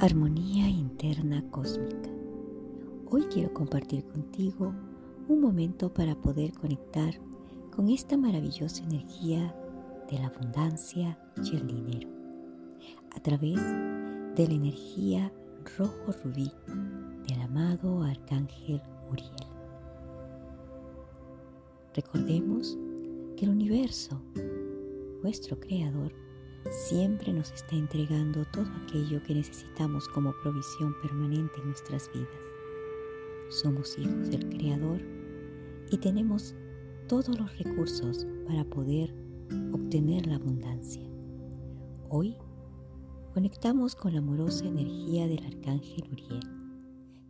Armonía interna cósmica. Hoy quiero compartir contigo un momento para poder conectar con esta maravillosa energía de la abundancia y el dinero a través de la energía rojo rubí del amado arcángel Uriel. Recordemos que el universo, nuestro creador, siempre nos está entregando todo aquello que necesitamos como provisión permanente en nuestras vidas. Somos hijos del Creador y tenemos todos los recursos para poder obtener la abundancia. Hoy conectamos con la amorosa energía del Arcángel Uriel,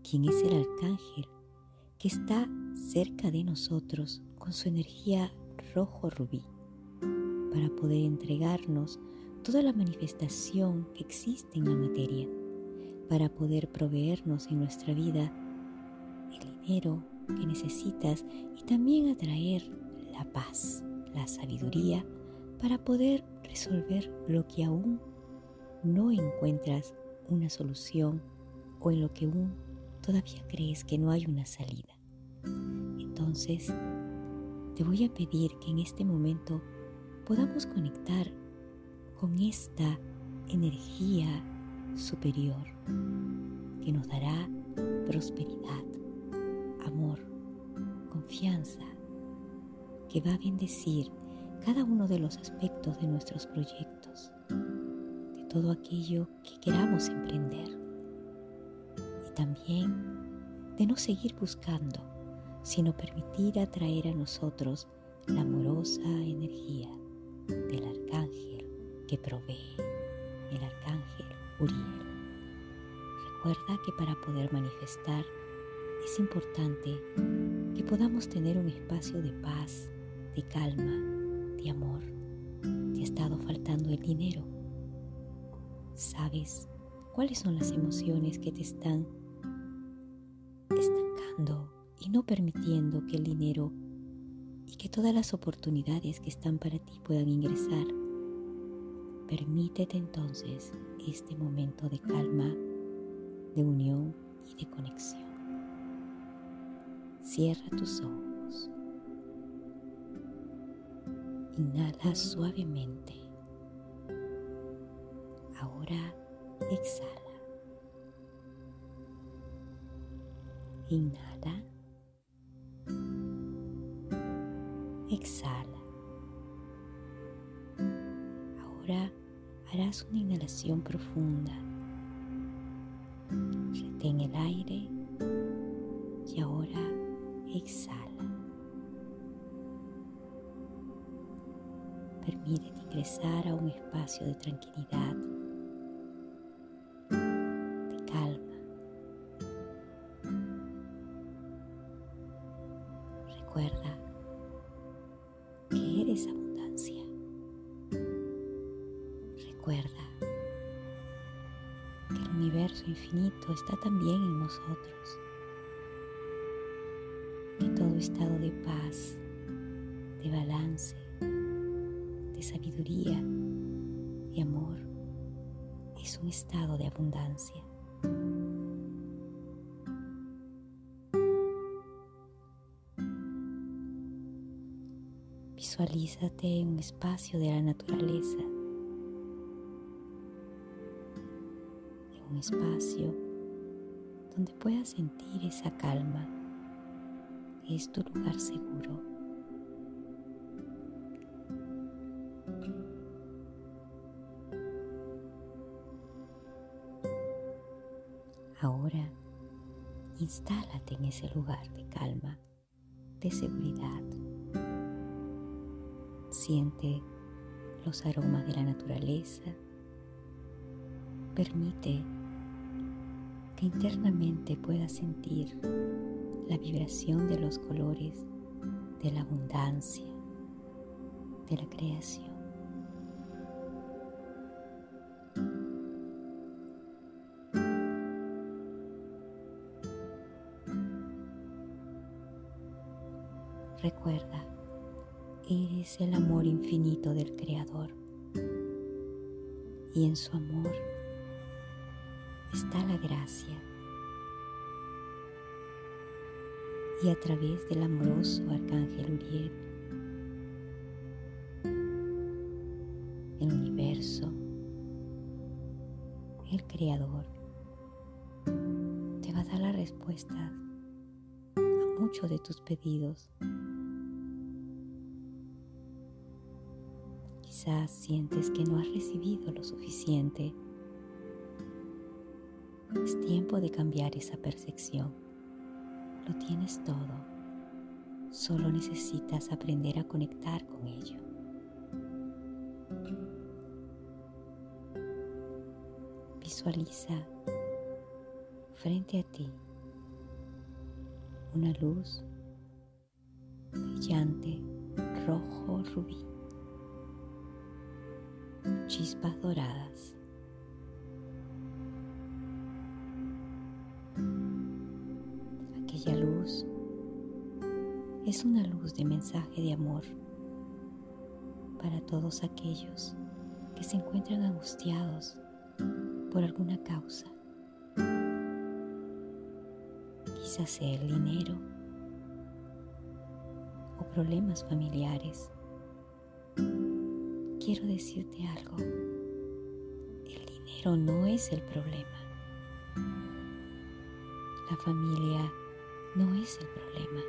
quien es el Arcángel que está cerca de nosotros con su energía rojo rubí, para poder entregarnos toda la manifestación que existe en la materia para poder proveernos en nuestra vida el dinero que necesitas y también atraer la paz, la sabiduría para poder resolver lo que aún no encuentras una solución o en lo que aún todavía crees que no hay una salida. Entonces, te voy a pedir que en este momento podamos conectar con esta energía superior que nos dará prosperidad, amor, confianza, que va a bendecir cada uno de los aspectos de nuestros proyectos, de todo aquello que queramos emprender. Y también de no seguir buscando, sino permitir atraer a nosotros la amorosa energía del arcángel que provee el arcángel Uriel. Recuerda que para poder manifestar es importante que podamos tener un espacio de paz, de calma, de amor. Te ha estado faltando el dinero. ¿Sabes cuáles son las emociones que te están estancando y no permitiendo que el dinero y que todas las oportunidades que están para ti puedan ingresar? Permítete entonces este momento de calma, de unión y de conexión. Cierra tus ojos. Inhala suavemente. Ahora exhala. Inhala. Exhala. Harás una inhalación profunda. Retén el aire y ahora exhala. Permítete ingresar a un espacio de tranquilidad, infinito está también en nosotros. Que todo estado de paz, de balance, de sabiduría y amor es un estado de abundancia. Visualízate en un espacio de la naturaleza espacio donde puedas sentir esa calma. Es tu lugar seguro. Ahora, instálate en ese lugar de calma, de seguridad. Siente los aromas de la naturaleza. Permite que internamente puedas sentir la vibración de los colores, de la abundancia, de la creación. Recuerda, eres el amor infinito del Creador y en su amor está la gracia. Y a través del amoroso Arcángel Uriel, el universo, el Creador, te va a dar la respuesta a muchos de tus pedidos. Quizás sientes que no has recibido lo suficiente es tiempo de cambiar esa percepción. Lo tienes todo. Solo necesitas aprender a conectar con ello. Visualiza frente a ti una luz brillante rojo rubí, chispas doradas luz es una luz de mensaje de amor para todos aquellos que se encuentran angustiados por alguna causa. Quizás sea el dinero o problemas familiares. Quiero decirte algo. El dinero no es el problema. La familia no es el problema.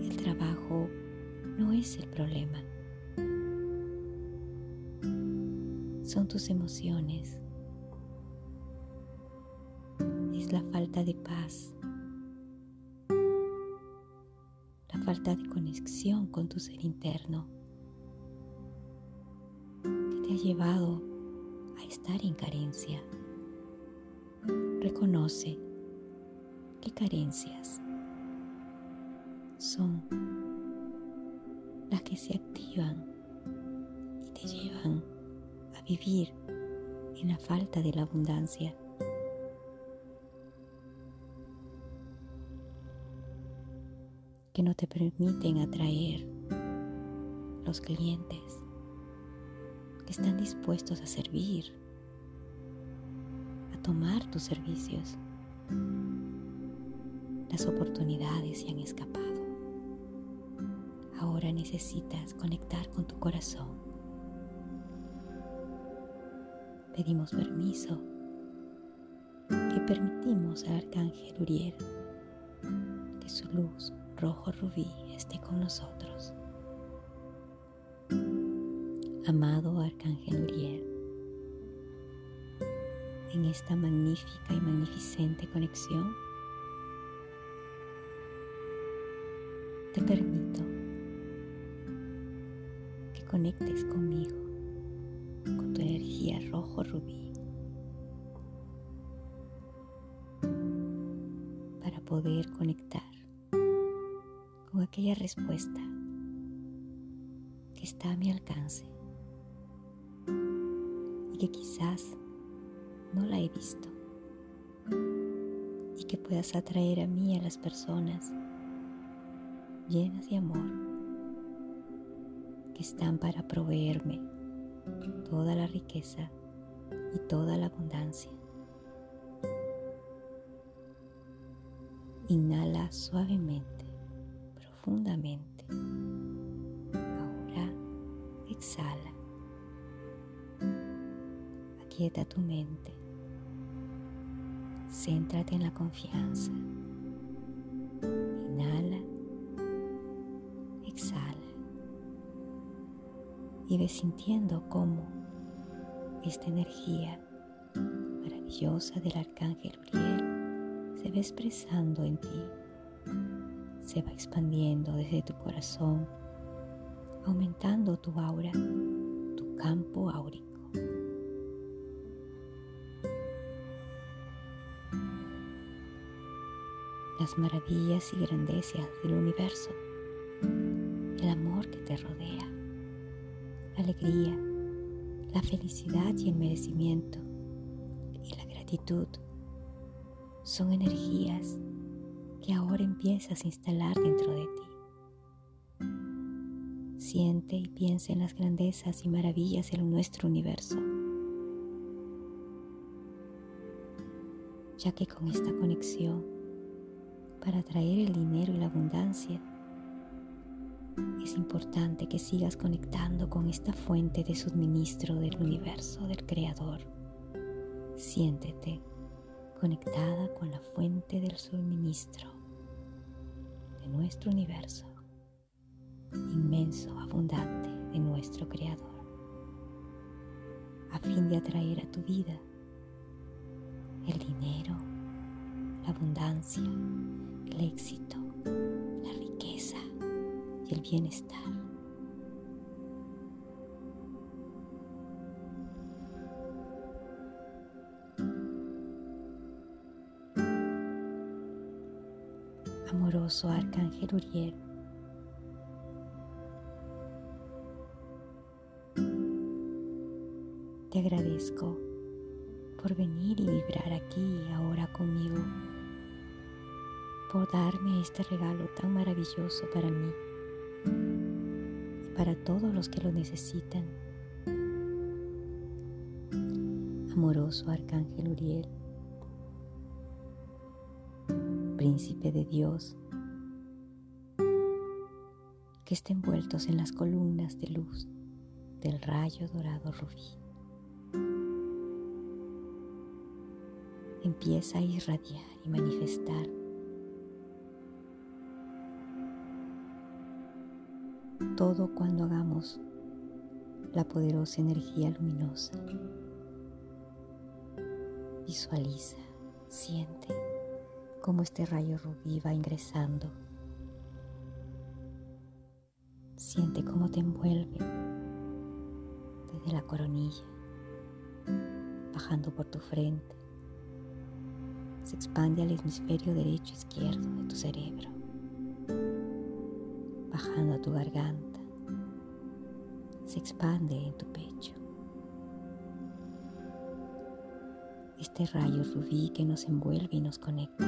El trabajo no es el problema. Son tus emociones. Es la falta de paz. La falta de conexión con tu ser interno que te ha llevado a estar en carencia. Reconoce ¿Qué carencias son las que se activan y te llevan a vivir en la falta de la abundancia? que no te permiten atraer los clientes que están dispuestos a servir, a tomar tus servicios las oportunidades se han escapado. Ahora necesitas conectar con tu corazón. Pedimos permiso y permitimos al Arcángel Uriel que su luz rojo rubí esté con nosotros. Amado Arcángel Uriel, en esta magnífica y magnificente conexión, te permito que conectes conmigo, con tu energía rojo rubí, para poder conectar con aquella respuesta que está a mi alcance y que quizás no la he visto y que puedas atraer a mí a las personas llenas de amor que están para proveerme toda la riqueza y toda la abundancia. Inhala suavemente, profundamente. Ahora exhala. Aquieta tu mente. Céntrate en la confianza. Y ves sintiendo cómo esta energía maravillosa del arcángel Uriel se va expresando en ti, se va expandiendo desde tu corazón, aumentando tu aura, tu campo áurico. Las maravillas y grandezas del universo, el amor que te rodea alegría, la felicidad y el merecimiento y la gratitud son energías que ahora empiezas a instalar dentro de ti. Siente y piensa en las grandezas y maravillas de nuestro universo. ya que con esta conexión, para atraer el dinero y la abundancia, es importante que sigas conectando con esta fuente de suministro del universo, del Creador. Siéntete conectada con la fuente del suministro de nuestro universo, inmenso, abundante de nuestro Creador, a fin de atraer a tu vida el dinero, la abundancia, el éxito, el bienestar. Amoroso Arcángel Uriel, te agradezco por venir y vibrar aquí y ahora conmigo, por darme este regalo tan maravilloso para mí para todos los que lo necesitan. Amoroso Arcángel Uriel, Príncipe de Dios, que estén envueltos en las columnas de luz del rayo dorado rubí. empieza a irradiar y manifestar. Todo cuando hagamos la poderosa energía luminosa. Visualiza, siente cómo este rayo rubí va ingresando. Siente cómo te envuelve desde la coronilla, bajando por tu frente, se expande al hemisferio derecho izquierdo de tu cerebro, bajando a tu garganta, se expande en tu pecho. Este rayo rubí que nos envuelve y nos conecta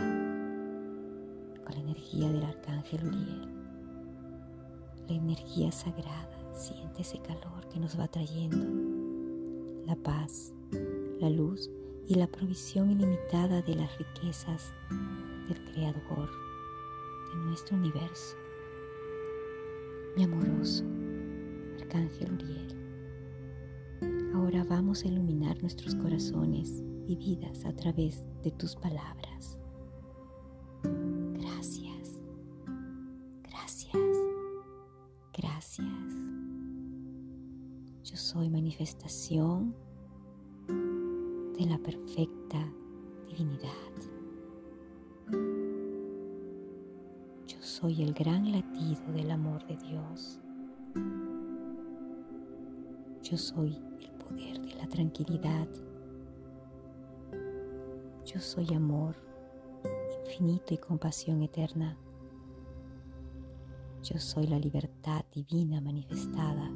con la energía del arcángel Uriel, la energía sagrada, siente ese calor que nos va trayendo, la paz, la luz y la provisión ilimitada de las riquezas del Creador de nuestro universo. Mi amoroso Arcángel Uriel, ahora vamos a iluminar nuestros corazones y vidas a través de tus palabras. Gracias, gracias, gracias. Yo soy manifestación de la perfecta divinidad. Soy el gran latido del amor de Dios. Yo soy el poder de la tranquilidad. Yo soy amor infinito y compasión eterna. Yo soy la libertad divina manifestada.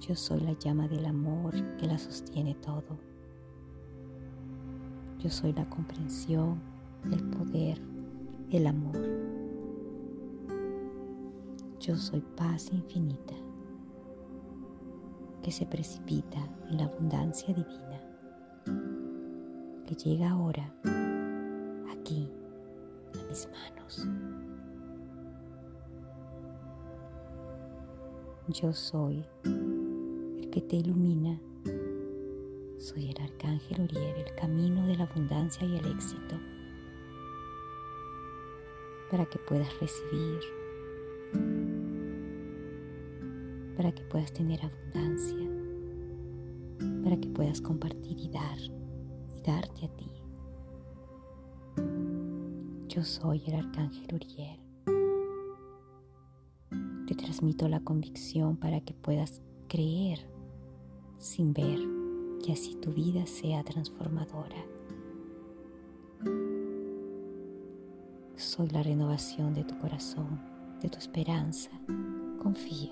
Yo soy la llama del amor que la sostiene todo. Yo soy la comprensión, el poder, el amor. Yo soy paz infinita que se precipita en la abundancia divina, que llega ahora aquí a mis manos. Yo soy que te ilumina. Soy el arcángel Uriel, el camino de la abundancia y el éxito, para que puedas recibir, para que puedas tener abundancia, para que puedas compartir y dar, y darte a ti. Yo soy el arcángel Uriel. Te transmito la convicción para que puedas creer sin ver que así tu vida sea transformadora. Soy la renovación de tu corazón, de tu esperanza. Confía.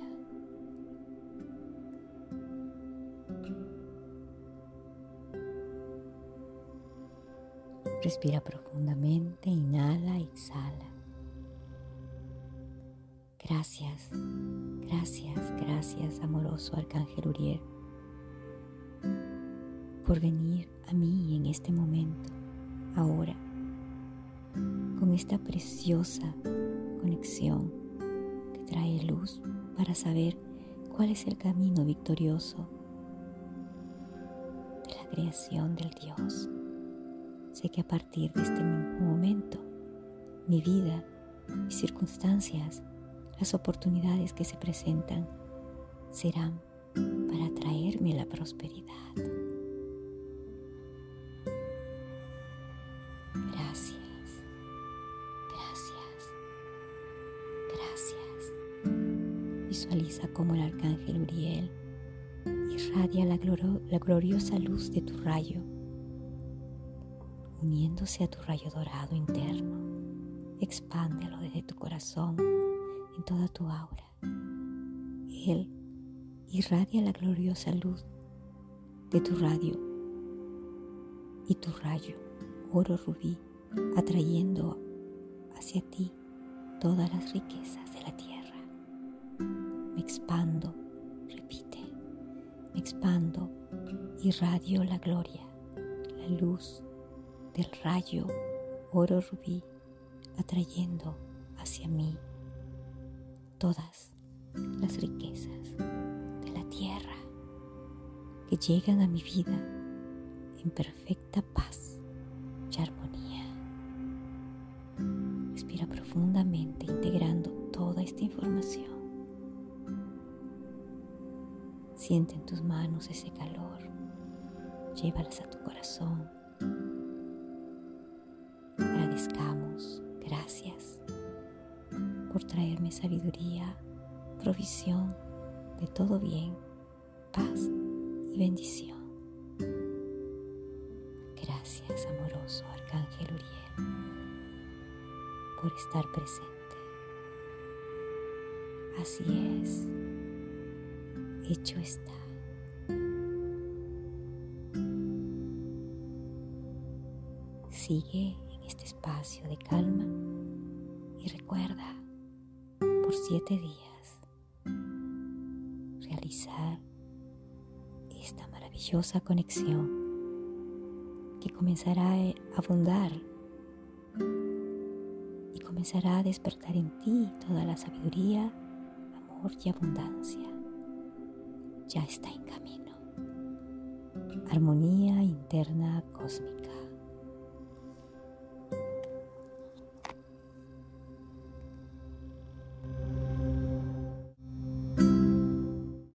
Respira profundamente, inhala, exhala. Gracias, gracias, gracias, amoroso Arcángel Uriel por venir a mí en este momento, ahora, con esta preciosa conexión que trae luz para saber cuál es el camino victorioso de la creación del Dios. Sé que a partir de este mismo momento, mi vida, mis circunstancias, las oportunidades que se presentan serán para traerme la prosperidad. Arcángel Uriel irradia la, la gloriosa luz de tu rayo, uniéndose a tu rayo dorado interno. Expándelo desde tu corazón en toda tu aura. Él irradia la gloriosa luz de tu radio y tu rayo, oro rubí, atrayendo hacia ti todas las riquezas de la tierra. Me expando, repite, me expando, irradio la gloria, la luz del rayo, oro rubí, atrayendo hacia mí todas las riquezas tierra que llegan a mi vida en perfecta paz y armonía. Respira profundamente Siente en tus manos ese calor. Llévalas a tu corazón. Agradezcamos. Gracias por traerme sabiduría, provisión de todo bien, paz y bendición. Gracias, amoroso Arcángel Uriel, por estar presente. Así es, hecho está. Sigue en este espacio de calma y recuerda por siete días esta maravillosa conexión que comenzará a abundar y comenzará a despertar en ti toda la sabiduría, amor y abundancia. Ya está en camino. Armonía interna cósmica.